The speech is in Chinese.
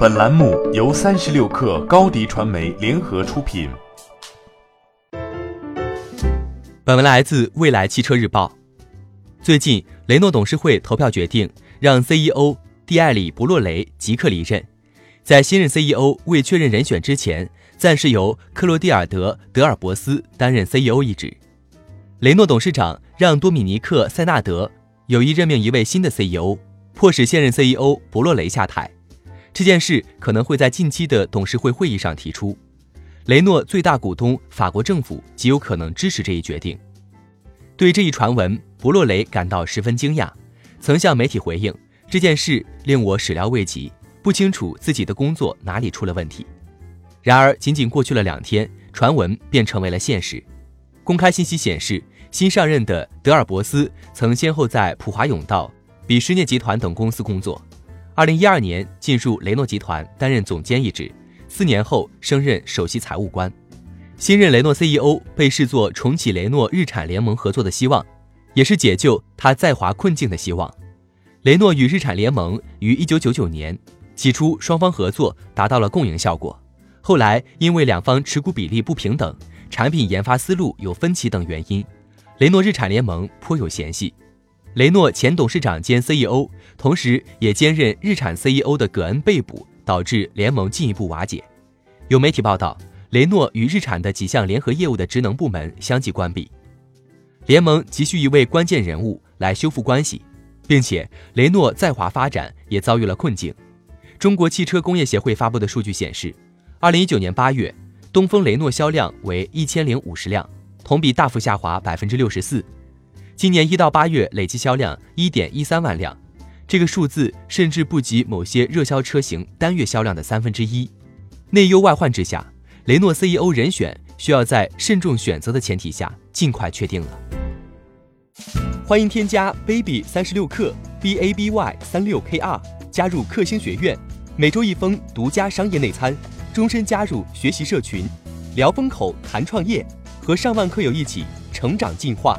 本栏目由三十六氪高低传媒联合出品。本文来自未来汽车日报。最近，雷诺董事会投票决定让 CEO 蒂埃里·博洛雷即刻离任，在新任 CEO 未确认人选之前，暂时由克罗蒂尔德·德尔伯斯担任 CEO 一职。雷诺董事长让多米尼克·塞纳德有意任命一位新的 CEO，迫使现任 CEO 博洛雷下台。这件事可能会在近期的董事会会议上提出。雷诺最大股东法国政府极有可能支持这一决定。对这一传闻，博洛雷感到十分惊讶，曾向媒体回应：“这件事令我始料未及，不清楚自己的工作哪里出了问题。”然而，仅仅过去了两天，传闻便成为了现实。公开信息显示，新上任的德尔伯斯曾先后在普华永道、比什涅集团等公司工作。二零一二年进入雷诺集团担任总监一职，四年后升任首席财务官。新任雷诺 CEO 被视作重启雷诺日产联盟合作的希望，也是解救他在华困境的希望。雷诺与日产联盟于一九九九年起初双方合作达到了共赢效果，后来因为两方持股比例不平等。产品研发思路有分歧等原因，雷诺日产联盟颇有嫌隙。雷诺前董事长兼 CEO，同时也兼任日产 CEO 的葛恩被捕，导致联盟进一步瓦解。有媒体报道，雷诺与日产的几项联合业务的职能部门相继关闭，联盟急需一位关键人物来修复关系，并且雷诺在华发展也遭遇了困境。中国汽车工业协会发布的数据显示，二零一九年八月。东风雷诺销量为一千零五十辆，同比大幅下滑百分之六十四。今年一到八月累计销量一点一三万辆，这个数字甚至不及某些热销车型单月销量的三分之一。内忧外患之下，雷诺 CEO 人选需要在慎重选择的前提下尽快确定了。欢迎添加 baby 三十六克 b a b y 三六 k r 加入克星学院，每周一封独家商业内参。终身加入学习社群，聊风口谈创业，和上万课友一起成长进化。